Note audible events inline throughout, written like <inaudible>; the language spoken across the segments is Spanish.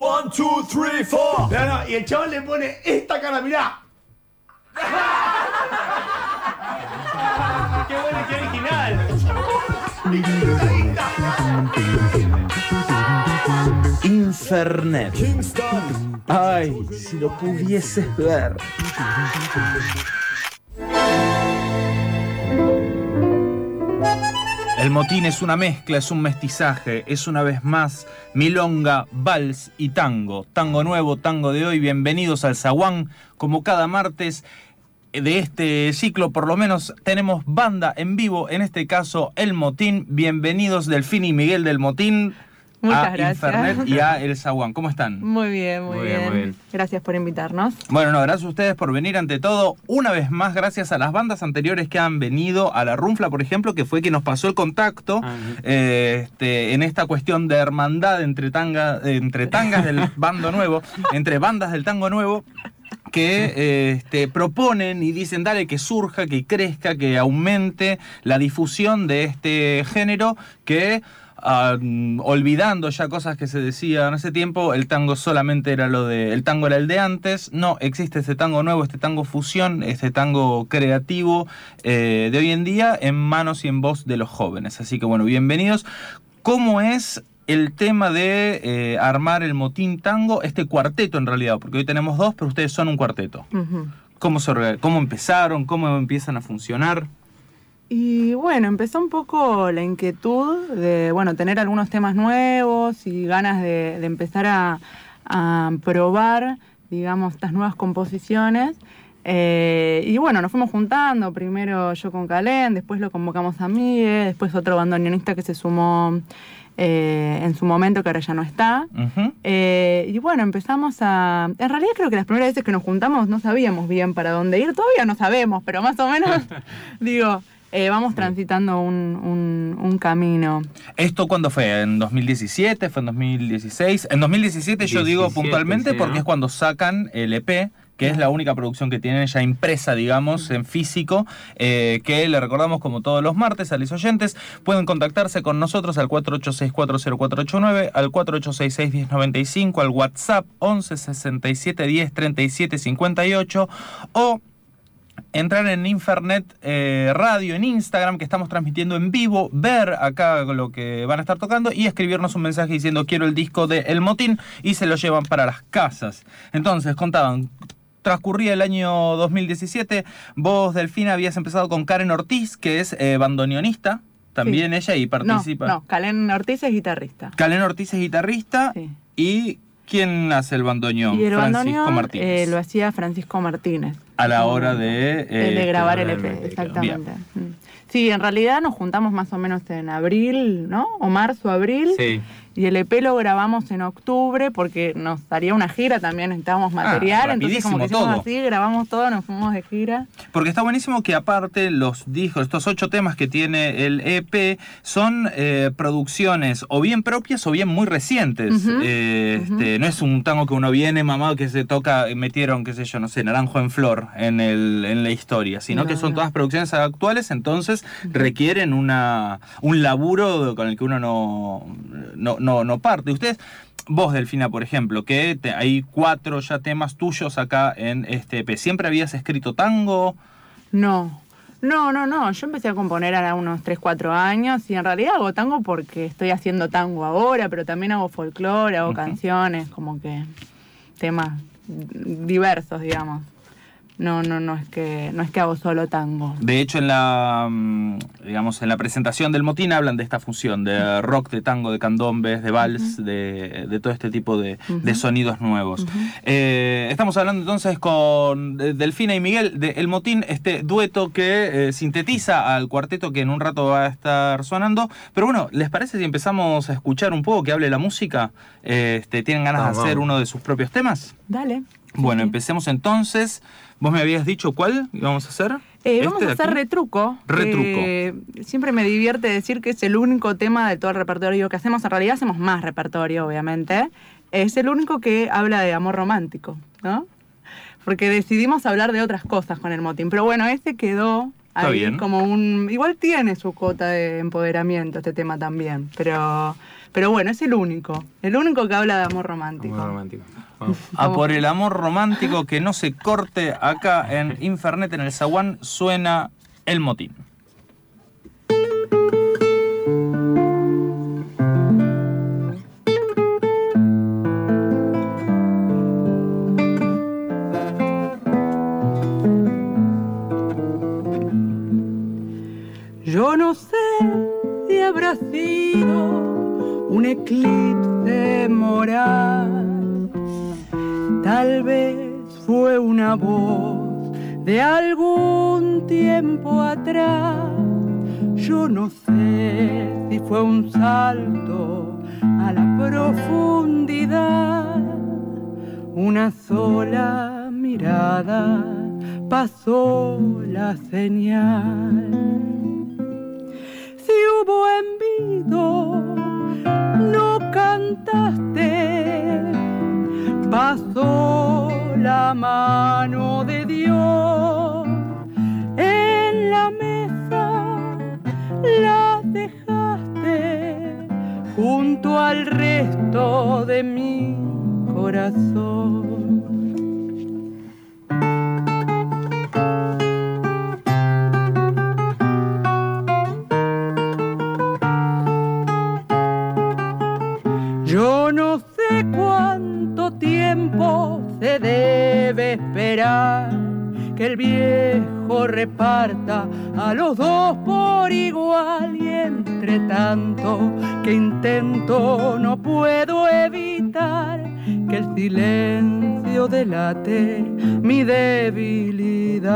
One, two, three, four. No, no, y el chaval le pone esta cara, mirá. <laughs> ¡Qué bueno, qué original! Infernet. Kingston. Ay, si lo pudieses ver. El motín es una mezcla, es un mestizaje, es una vez más milonga, vals y tango. Tango nuevo, tango de hoy, bienvenidos al Zaguán. Como cada martes de este ciclo, por lo menos tenemos banda en vivo, en este caso El Motín. Bienvenidos Delfín y Miguel del Motín Muchas a gracias. Infernet y a <laughs> El Zaguán. ¿Cómo están? Muy bien, muy, Muy bien, bien. muy bien. Gracias por invitarnos. Bueno, no, gracias a ustedes por venir ante todo. Una vez más, gracias a las bandas anteriores que han venido, a la Runfla, por ejemplo, que fue quien nos pasó el contacto eh, este, en esta cuestión de hermandad entre, tanga, entre tangas del <laughs> bando nuevo, entre bandas del tango nuevo que eh, este, proponen y dicen, dale, que surja, que crezca, que aumente la difusión de este género que... olvidando ya cosas que se decían hace tiempo, el tango solamente era lo de. El tango era el de antes. No, existe este tango nuevo, este tango fusión, este tango creativo eh, de hoy en día en manos y en voz de los jóvenes. Así que bueno, bienvenidos. ¿Cómo es el tema de eh, armar el motín tango, este cuarteto en realidad? Porque hoy tenemos dos, pero ustedes son un cuarteto. ¿Cómo, se cómo empezaron? ¿Cómo empiezan a funcionar? Y bueno, empezó un poco la inquietud de, bueno, tener algunos temas nuevos y ganas de, de empezar a, a probar, digamos, estas nuevas composiciones. Eh, y bueno, nos fuimos juntando, primero yo con Calén, después lo convocamos a Miguel, después otro bandoneonista que se sumó eh, en su momento, que ahora ya no está. Eh, y bueno, empezamos a... En realidad creo que las primeras veces que nos juntamos no sabíamos bien para dónde ir. Todavía no sabemos, pero más o menos, <laughs> digo, eh, vamos transitando un, un- un camino. ¿Esto cuándo fue? ¿En 2017? ¿Fue en 2016? En 2017 yo digo 17, puntualmente sí, porque ¿no? es cuando sacan el EP, que es la única producción que tienen ya impresa, digamos, en físico, eh, que le recordamos como todos los martes a los oyentes. Pueden contactarse con nosotros al 48640489, al 48661095, al WhatsApp 1167103758 o entrar en Infernet eh, Radio en Instagram, que estamos transmitiendo en vivo, ver acá lo que van a estar tocando y escribirnos un mensaje diciendo quiero el disco de El Motín y se lo llevan para las casas. Entonces, contaban. Transcurría el año 2017, vos, Delfina, habías empezado con Karen Ortiz, que es eh, bandoneonista, también ella, y participa. No, no, Calén Ortiz es guitarrista. Karen Ortiz es guitarrista, Sí. y ¿quién hace el bandoneón? Y el Francisco bandoneón Martínez. eh, lo hacía Francisco Martínez. a la hora de... de, eh, grabar el este, EP, exactamente. Mm. Sí, en realidad nos juntamos más o menos en abril, ¿no? O marzo, abril. Sí. Y el EP lo grabamos en octubre porque nos haría una gira también, necesitábamos material. entonces, como que hicimos todo. así, grabamos todo, nos fuimos de gira. Porque está buenísimo que aparte los discos, estos ocho temas que tiene el EP, son eh, producciones o bien propias o bien muy recientes. Eh, este, no es un tango que uno viene, mamá, que se toca, metieron, qué sé yo, no sé, Naranjo en Flor en, el, en la historia, sino No, que son no. todas producciones actuales, entonces requieren una, un laburo con el que uno no, no, no, no parte. Ustedes... Vos, Delfina, por ejemplo, que te- hay cuatro ya temas tuyos acá en este EP. ¿Siempre habías escrito tango? No, no, no, no. Yo empecé a componer a unos 3, 4 años y en realidad hago tango porque estoy haciendo tango ahora, pero también hago folclore, hago canciones, como que temas diversos, digamos. No, no, no es que no es que hago solo tango. De hecho, en la mm, digamos en la presentación del motín hablan de esta fusión de rock, de tango, de candombes, de vals, de, de todo este tipo de, de sonidos nuevos. Eh, estamos hablando entonces con Delfina y Miguel de El Motín, este dueto que eh, sintetiza al cuarteto que en un rato va a estar sonando. Pero bueno, ¿les parece si empezamos a escuchar un poco que hable la música? Eh, este, ¿Tienen ganas de hacer vamos. uno de sus propios temas? Dale. Bueno, sí. empecemos entonces. Vos me habías dicho cuál íbamos a hacer. Eh, ¿Este vamos de a hacer aquí? retruco. Retruco. siempre me divierte decir que es el único tema de todo el repertorio que hacemos. En realidad hacemos más repertorio, obviamente. Es el único que habla de amor romántico, ¿no? Porque decidimos hablar de otras cosas con el motín. Pero bueno, este quedó Está ahí bien. como un... Igual tiene su cuota de empoderamiento este tema también. Pero, Pero bueno, es el único, el único que habla de amor romántico. Amor romántico. A por el amor romántico que no se corte acá en Infernet, en el Zaguán, suena el motín. A la profundidad. Una sola mirada pasó la señal si hubo envido, no cantaste. Pasó la mano Yo no sé cuánto tiempo se debe esperar que el viejo reparta a los dos por igual y entre tanto que intento no puedo evitar que el silencio delate mi debilidad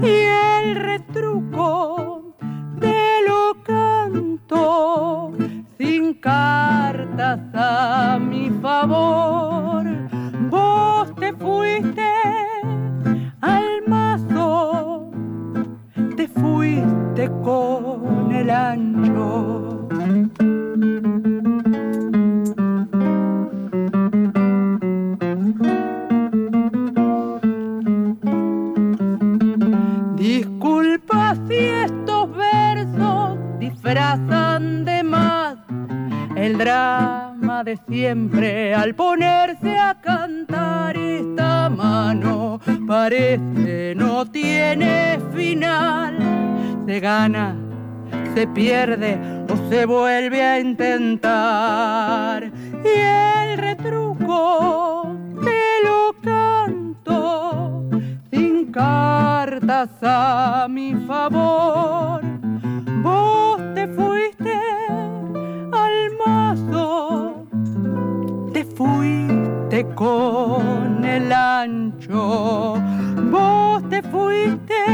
y el retruco de lo canto sin cartas a mi favor. Vos te fuiste al mazo, te fuiste con el ancho. Disfrazan de más el drama de siempre al ponerse a cantar esta mano. Parece no tiene final se gana se pierde o se vuelve a intentar. Y el retruco te lo canto sin cartas a mi favor te fuiste al mazo, te fuiste con el ancho, vos te fuiste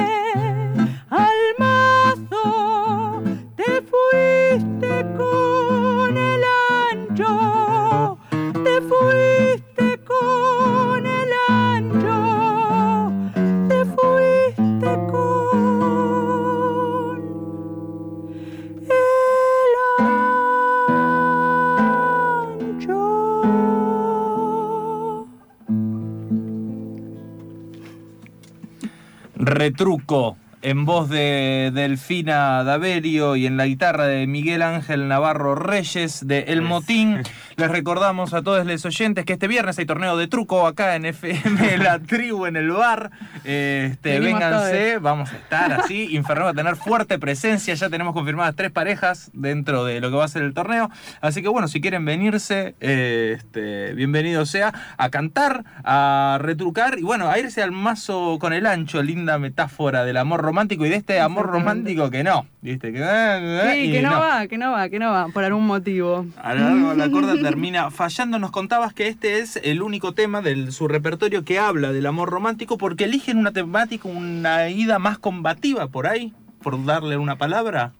Retruco en voz de Delfina Daverio y en la guitarra de Miguel Ángel Navarro Reyes de El Motín. <laughs> Les recordamos a todos los oyentes que este viernes hay torneo de truco acá en FM <laughs> La Tribu en el bar. Este, Venimos vénganse, todos. vamos a estar así. <laughs> Inferno va a tener fuerte presencia. Ya tenemos confirmadas tres parejas dentro de lo que va a ser el torneo. Así que bueno, si quieren venirse, eh, este, bienvenido sea a cantar, a retrucar y bueno, a irse al mazo con el ancho. Linda metáfora del amor romántico y de este amor romántico que no. ¿Viste? Que, eh, Sí, y que no, va, que no va, que no va, por algún motivo. a lo largo de la <laughs> corda termina fallando. Nos contabas que este es el único tema de su repertorio que habla del amor romántico porque eligen una temática, una ida más combativa por ahí, por darle una palabra.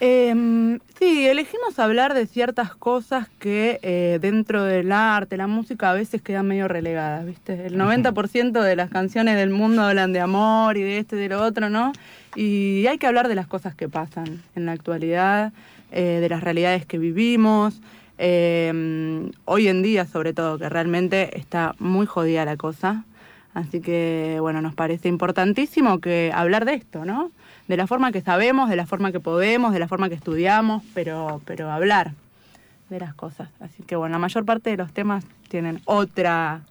Em, sí, elegimos hablar de ciertas cosas que eh, dentro del arte, la música, a veces quedan medio relegadas, ¿viste? El 90% de las canciones del mundo hablan de amor y de este y de lo otro, ¿no? Y hay que hablar de las cosas que pasan en la actualidad, eh, de las realidades que vivimos. Em, hoy en día, sobre todo, que realmente está muy jodida la cosa. Así que, bueno, nos parece importantísimo que hablar de esto, ¿no? De la forma que sabemos, de la forma que podemos, de la forma que estudiamos, pero, pero hablar. de las cosas. Así que bueno, la mayor parte de los temas tienen otra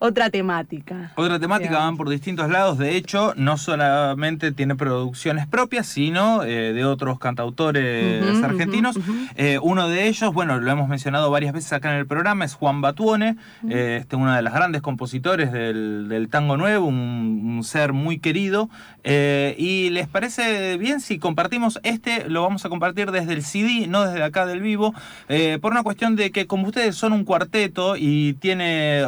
otra temática. Otra temática van por distintos lados. De hecho, no solamente tiene producciones propias, sino eh, de otros cantautores argentinos. Eh, uno de ellos, bueno, lo hemos mencionado varias veces acá en el programa, es Juan Batuone, eh, este, uno de los grandes compositores del, tango nuevo, un, ser muy querido. ¿Y les parece bien si compartimos este? Lo vamos a compartir desde el CD, no desde acá del vivo, por una cuestión de que como ustedes son un cuarteto y tiene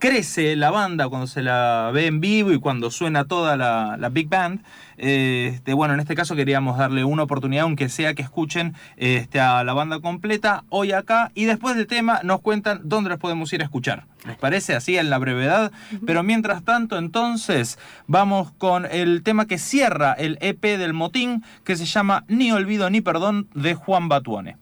crece la banda cuando se la ve en vivo y cuando suena toda la, Big Band. este, bueno, en este caso queríamos darle una oportunidad, aunque sea que escuchen este, a la banda completa hoy acá y después del tema nos cuentan dónde los podemos ir a escuchar. ¿Les parece así en la brevedad? Pero mientras tanto, entonces, vamos con el tema que cierra el EP del motín, que se llama Ni olvido ni perdón de Juan Batuone.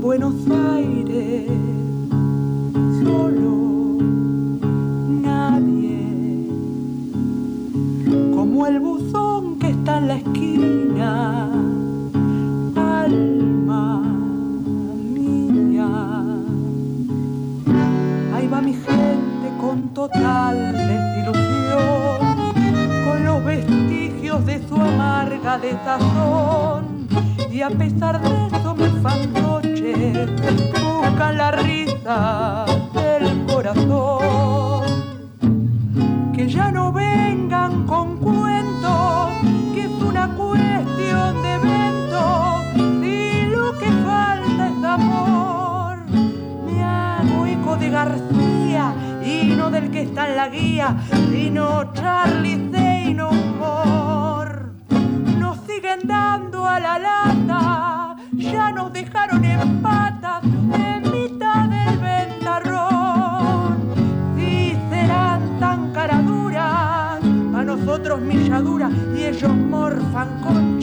Buenos Aires, guía, sino Charlie Day no humor. Nos siguen dando a la lata, ya nos dejaron en patas en mitad del ventarrón. Si serán tan caraduras, a nosotros milladuras y ellos morfan con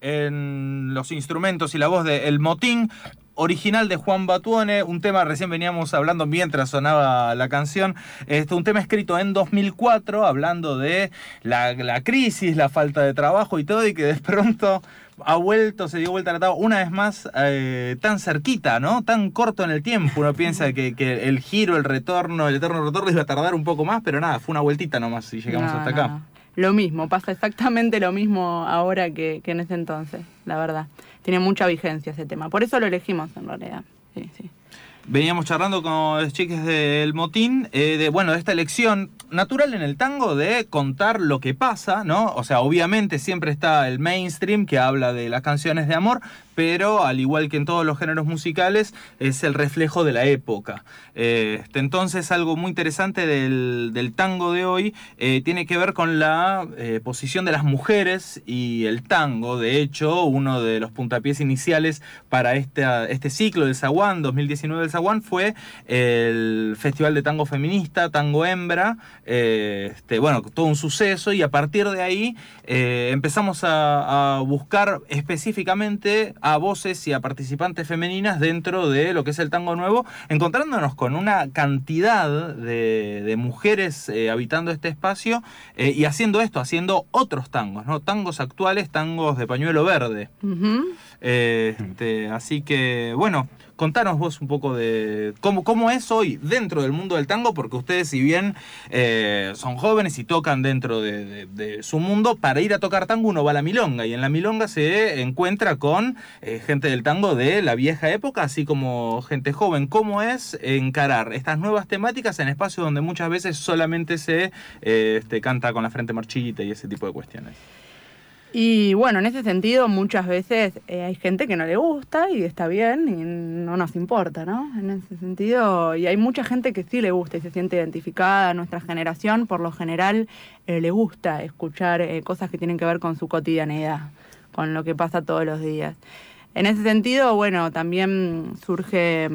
en los instrumentos y la voz de El Motín, original de Juan Batuone, un tema recién veníamos hablando mientras sonaba la canción, este, un tema escrito en 2004 hablando de la, crisis, la falta de trabajo y todo, y que de <laughs> pronto ha vuelto, se dio vuelta a la una vez más eh, tan cerquita, ¿no? Tan corto en el tiempo. Uno piensa que, el giro, el retorno, el eterno retorno iba a tardar un poco más, pero nada, fue una vueltita nomás y llegamos hasta acá lo mismo, pasa exactamente lo mismo ahora que, en ese entonces, la verdad. Tiene mucha vigencia ese tema. Por eso lo elegimos en realidad. Sí, sí. Veníamos charlando con los chiques del motín, eh, de, bueno, de esta elección natural en el tango de contar lo que pasa, ¿no? O sea, obviamente siempre está el mainstream que habla de las canciones de amor, pero al igual que en todos los géneros musicales, es el reflejo de la época. Eh, este, entonces, algo muy interesante del, tango de hoy eh, tiene que ver con la eh, posición de las mujeres y el tango. De hecho, uno de los puntapiés iniciales para este, este ciclo del Zaguán, 2019 del Zaguán, fue el Festival de Tango Feminista, Tango Hembra. este, bueno, todo un suceso y a partir de ahí empezamos a, buscar específicamente voces y a participantes femeninas dentro de lo que es el tango nuevo, encontrándonos con una cantidad de, mujeres eh, habitando este espacio eh, y haciendo esto, haciendo otros tangos, ¿no? Tangos actuales, tangos de pañuelo verde. Este, así que, bueno, contanos vos un poco de cómo, cómo es hoy dentro del mundo del tango, porque ustedes si bien eh, son jóvenes y tocan dentro de, su mundo, para ir a tocar tango uno va a la milonga y en la milonga se encuentra con eh, gente del tango de la vieja época, así como gente joven. ¿Cómo es encarar estas nuevas temáticas en espacios donde muchas veces solamente se eh, este, canta con la frente marchita y ese tipo de cuestiones? Y bueno, en ese sentido muchas veces eh, hay gente que no le gusta y está bien y no nos importa, ¿no? En ese sentido, y hay mucha gente que sí le gusta y se siente identificada. Nuestra generación, por lo general, eh, le gusta escuchar eh, cosas que tienen que ver con su cotidianidad, con lo que pasa todos los días. En ese sentido, bueno, también surge...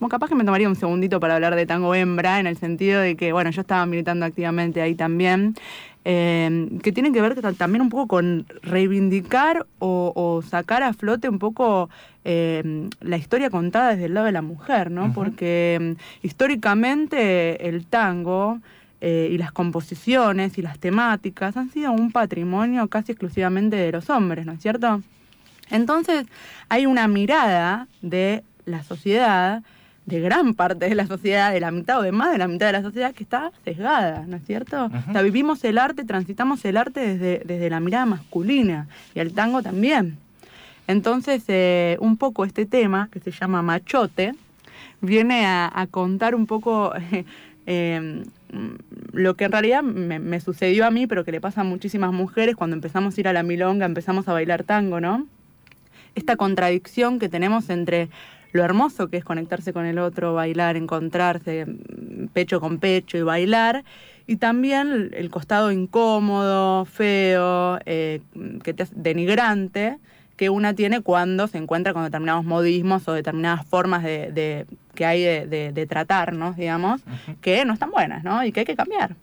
Mm, bueno, capaz que me tomaría un segundito para hablar de tango hembra, en el sentido de que, bueno, yo estaba militando activamente ahí también. Em, que tienen que ver también un poco con reivindicar o, sacar a flote un poco em, la historia contada desde el lado de la mujer, ¿no? Porque em, históricamente el tango eh, y las composiciones y las temáticas han sido un patrimonio casi exclusivamente de los hombres, ¿no es cierto? Entonces hay una mirada de la sociedad de gran parte de la sociedad, de la mitad o de más de la mitad de la sociedad que está sesgada, ¿no es cierto? O sea, vivimos el arte, transitamos el arte desde, desde la mirada masculina y el tango también. Entonces, eh, un poco este tema, que se llama Machote, viene a, contar un poco <laughs> em, lo que en realidad me, me, sucedió a mí, pero que le pasa a muchísimas mujeres cuando empezamos a ir a la milonga, empezamos a bailar tango, ¿no? Esta contradicción que tenemos entre lo hermoso que es conectarse con el otro, bailar, encontrarse mm, pecho con pecho y bailar. Y también el costado incómodo, feo, eh, que te, denigrante que una tiene cuando se encuentra con determinados modismos o determinadas formas de, que hay de, tratarnos, digamos, que no están buenas, ¿no? Y que hay que cambiar.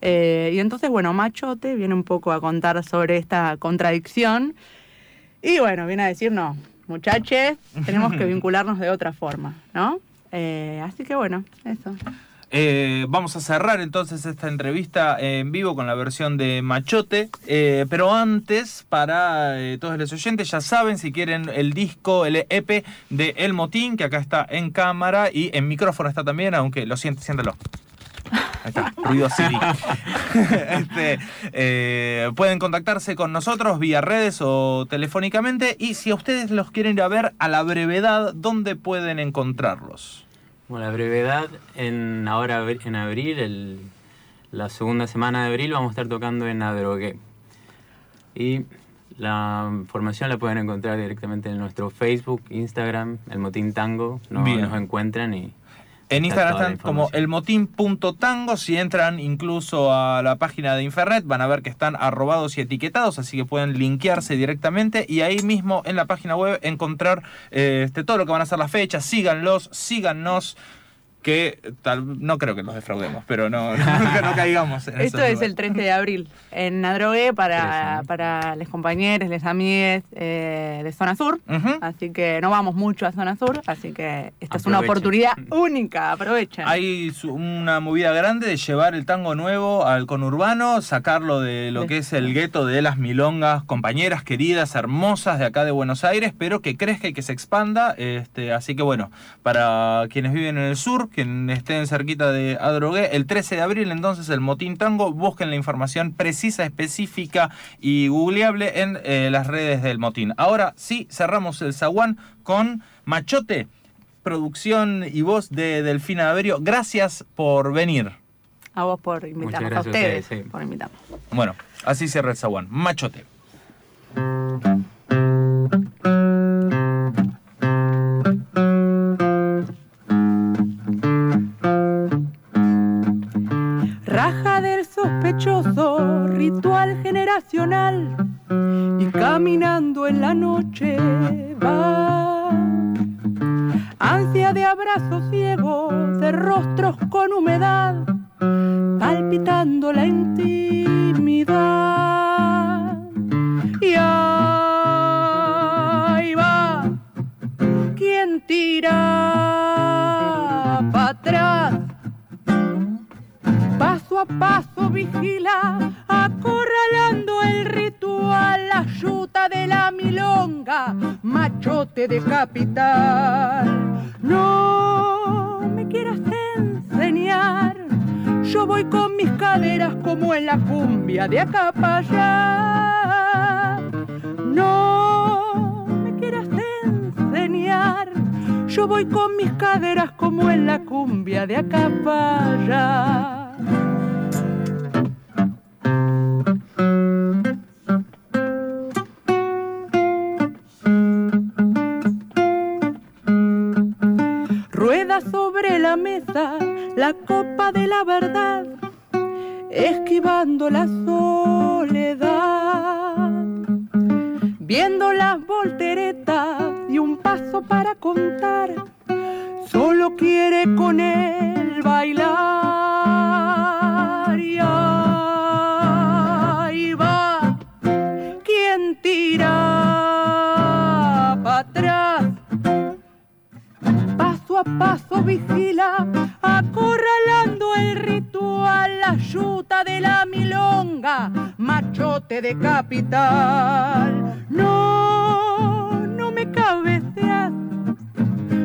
Eh, y entonces, bueno, Machote viene un poco a contar sobre esta contradicción y bueno, viene a decir, no, muchachos, tenemos que <laughs> vincularnos de otra forma, ¿no? Eh, así que bueno, eso. Eh, vamos a cerrar entonces esta entrevista en vivo con la versión de Machote, eh, pero antes, para todos los oyentes, ya saben, si quieren el disco, el EP de El Motín, que acá está en cámara y en micrófono está también, aunque lo siente, siéntelo. Ahí está, ruido Siri. <laughs> Este, eh, pueden contactarse con nosotros vía redes o telefónicamente. Y si a ustedes los quieren ir a ver a la brevedad, ¿dónde pueden encontrarlos? Bueno, la brevedad, en ahora en abril, la segunda semana de abril, vamos a estar tocando en Adrogué. Y la información la pueden encontrar directamente en nuestro Facebook, Instagram, el Motín Tango. Nos, nos encuentran y en Instagram están como elmotín.tango. Si entran incluso a la página de Infernet, van a ver que están arrobados y etiquetados, así que pueden linkearse directamente y ahí mismo en la página web encontrar eh, este, todo lo que van a ser las fechas. Síganlos, síganos que tal, no creo que nos defraudemos, pero no, <laughs> no, caigamos en Esto es el 30 de abril en Nadrogué para, para los compañeros, les amigues eh, de Zona Sur. Así que no vamos mucho a Zona Sur, así que esta es una oportunidad única, aprovechen. Hay una movida grande de llevar el tango nuevo al conurbano, sacarlo de lo que es el gueto de las milongas, compañeras queridas, hermosas de acá de Buenos Aires, pero que crezca y que se expanda. Este, así que bueno, para quienes viven en el sur, quien estén cerquita de Adrogué, el 13 de abril entonces el Motín Tango, busquen la información precisa, específica y googleable en eh, las redes del Motín. Ahora sí, cerramos el zaguán con Machote producción y voz de Delfina Averio. Gracias por venir. A vos por invitarnos, a ustedes, ustedes, sí. por invitarnos. Bueno, así cierra el zaguán. Machote. Yuta de la milonga, machote de capital. No me quieras enseñar, yo voy con mis caderas como en la cumbia de acá. No me quieras enseñar, yo voy con mis caderas como en la cumbia de acá. La copa de la verdad, esquivando la soledad, viendo las volteretas y un paso para contar, solo quiere con él bailar. Y ahí va, quien tira para atrás paso a paso vigila, acorralando el ritual, la yuta de la milonga, machote de capital. No, no me cabeceas,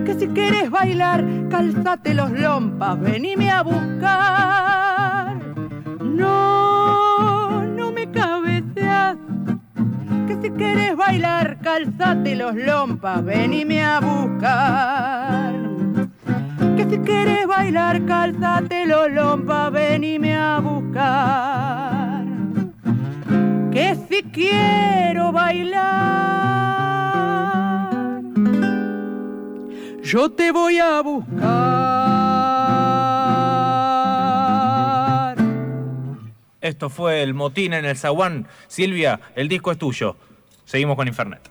que si quieres bailar, calzate los lompas, venime a buscar. No, no me cabeceas, que si quieres bailar, calzate los lompas, venime a buscar. Que si quieres bailar, calzate los lompas, venime a buscar. Que si quiero bailar, yo te voy a buscar. Esto fue el motín en el zaguán. Silvia, el disco es tuyo. Seguimos con Infernet.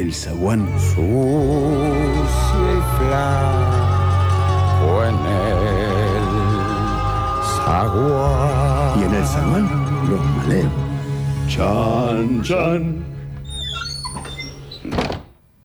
el zaguán. sucia y flaco en el zaguán. Y en el zaguán, los maleos. Chan, chan,